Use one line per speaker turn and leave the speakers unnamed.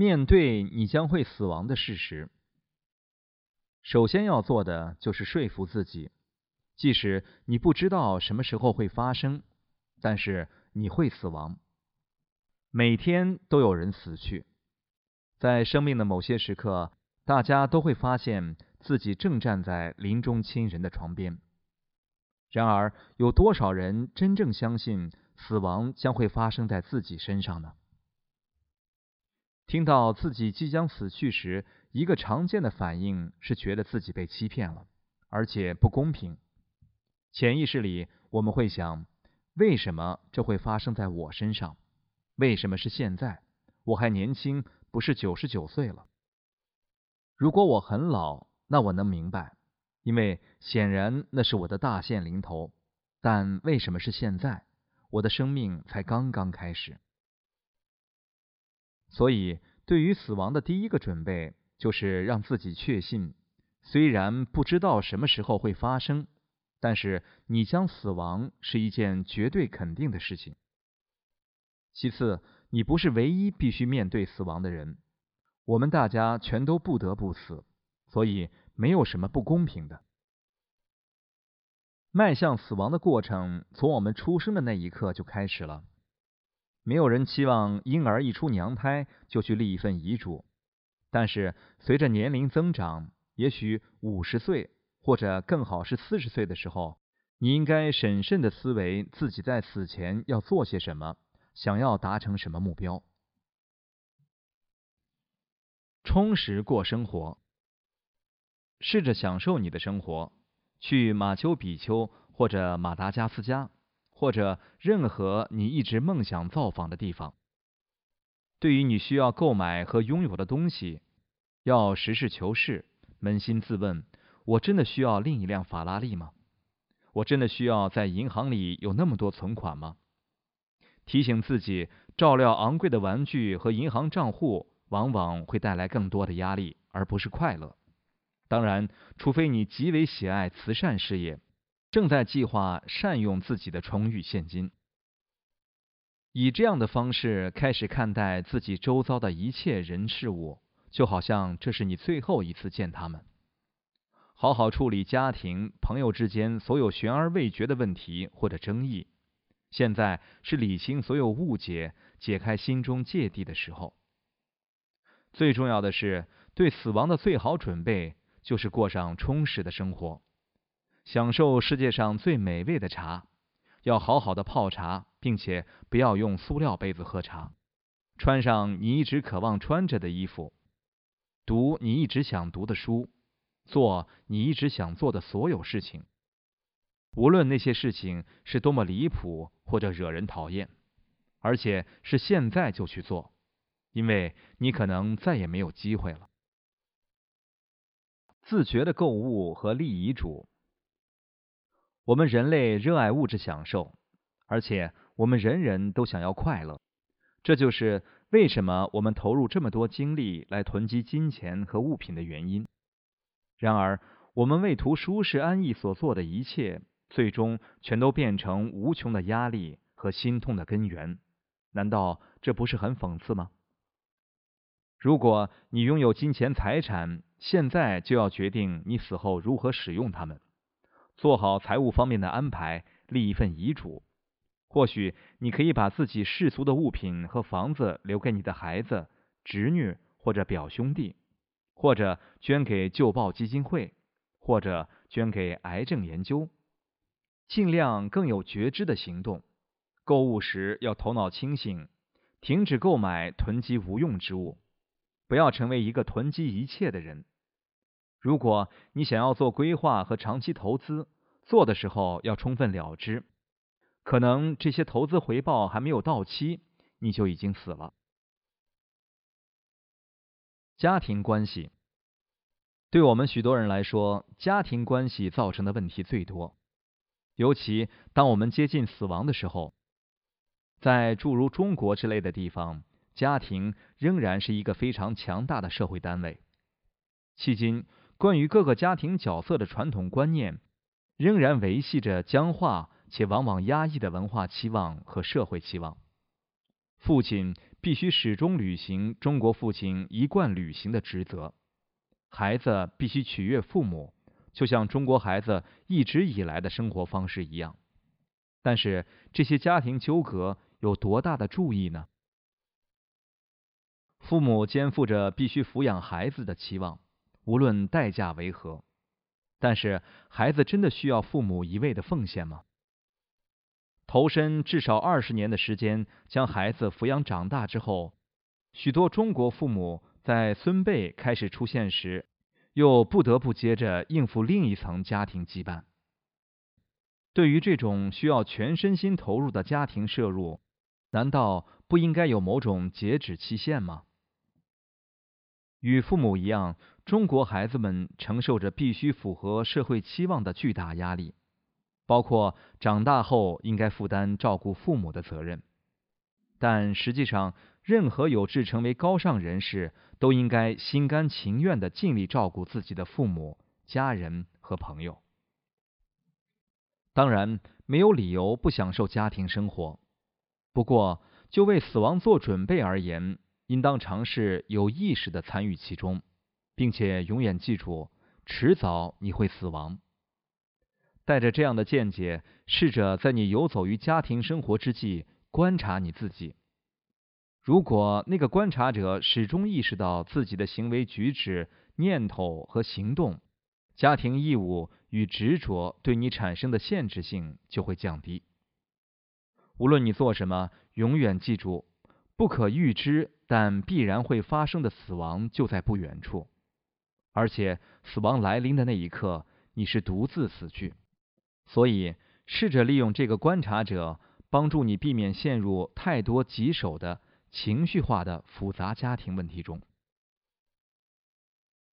面对你将会死亡的事实，首先要做的就是说服自己，即使你不知道什么时候会发生，但是你会死亡。每天都有人死去，在生命的某些时刻，大家都会发现自己正站在临终亲人的床边。然而，有多少人真正相信死亡将会发生在自己身上呢？听到自己即将死去时，一个常见的反应是觉得自己被欺骗了，而且不公平。潜意识里，我们会想：为什么这会发生在我身上？为什么是现在？我还年轻，不是九十九岁了。如果我很老，那我能明白，因为显然那是我的大限临头。但为什么是现在？我的生命才刚刚开始。所以，对于死亡的第一个准备，就是让自己确信，虽然不知道什么时候会发生，但是你将死亡是一件绝对肯定的事情。其次，你不是唯一必须面对死亡的人，我们大家全都不得不死，所以没有什么不公平的。迈向死亡的过程，从我们出生的那一刻就开始了。没有人期望婴儿一出娘胎就去立一份遗嘱，但是随着年龄增长，也许五十岁或者更好是四十岁的时候，你应该审慎的思维自己在死前要做些什么，想要达成什么目标，充实过生活，试着享受你的生活，去马丘比丘或者马达加斯加。或者任何你一直梦想造访的地方。对于你需要购买和拥有的东西，要实事求是，扪心自问：我真的需要另一辆法拉利吗？我真的需要在银行里有那么多存款吗？提醒自己，照料昂贵的玩具和银行账户，往往会带来更多的压力，而不是快乐。当然，除非你极为喜爱慈善事业。正在计划善用自己的充裕现金，以这样的方式开始看待自己周遭的一切人事物，就好像这是你最后一次见他们。好好处理家庭、朋友之间所有悬而未决的问题或者争议。现在是理清所有误解、解开心中芥蒂的时候。最重要的是，对死亡的最好准备就是过上充实的生活。享受世界上最美味的茶，要好好的泡茶，并且不要用塑料杯子喝茶。穿上你一直渴望穿着的衣服，读你一直想读的书，做你一直想做的所有事情。无论那些事情是多么离谱或者惹人讨厌，而且是现在就去做，因为你可能再也没有机会了。自觉的购物和立遗嘱。我们人类热爱物质享受，而且我们人人都想要快乐，这就是为什么我们投入这么多精力来囤积金钱和物品的原因。然而，我们为图舒适安逸所做的一切，最终全都变成无穷的压力和心痛的根源。难道这不是很讽刺吗？如果你拥有金钱财产，现在就要决定你死后如何使用它们。做好财务方面的安排，立一份遗嘱。或许你可以把自己世俗的物品和房子留给你的孩子、侄女或者表兄弟，或者捐给旧报基金会，或者捐给癌症研究。尽量更有觉知的行动。购物时要头脑清醒，停止购买囤积无用之物，不要成为一个囤积一切的人。如果你想要做规划和长期投资，做的时候要充分了知，可能这些投资回报还没有到期，你就已经死了。家庭关系，对我们许多人来说，家庭关系造成的问题最多，尤其当我们接近死亡的时候，在诸如中国之类的地方，家庭仍然是一个非常强大的社会单位，迄今。关于各个家庭角色的传统观念，仍然维系着僵化且往往压抑的文化期望和社会期望。父亲必须始终履行中国父亲一贯履行的职责，孩子必须取悦父母，就像中国孩子一直以来的生活方式一样。但是这些家庭纠葛有多大的注意呢？父母肩负着必须抚养孩子的期望，无论代价为何。但是，孩子真的需要父母一味的奉献吗？投身至少二十年的时间将孩子抚养长大之后，许多中国父母在孙辈开始出现时，又不得不接着应付另一层家庭羁绊。对于这种需要全身心投入的家庭摄入，难道不应该有某种截止期限吗？与父母一样，中国孩子们承受着必须符合社会期望的巨大压力，包括长大后应该负担照顾父母的责任。但实际上，任何有志成为高尚人士，都应该心甘情愿的尽力照顾自己的父母、家人和朋友。当然，没有理由不享受家庭生活。不过，就为死亡做准备而言，应当尝试有意识的参与其中，并且永远记住，迟早你会死亡。带着这样的见解，试着在你游走于家庭生活之际，观察你自己。如果那个观察者始终意识到自己的行为举止、念头和行动，家庭义务。与执着对你产生的限制性就会降低。无论你做什么，永远记住，不可预知但必然会发生的死亡就在不远处，而且死亡来临的那一刻，你是独自死去。所以，试着利用这个观察者，帮助你避免陷入太多棘手的情绪化的复杂家庭问题中。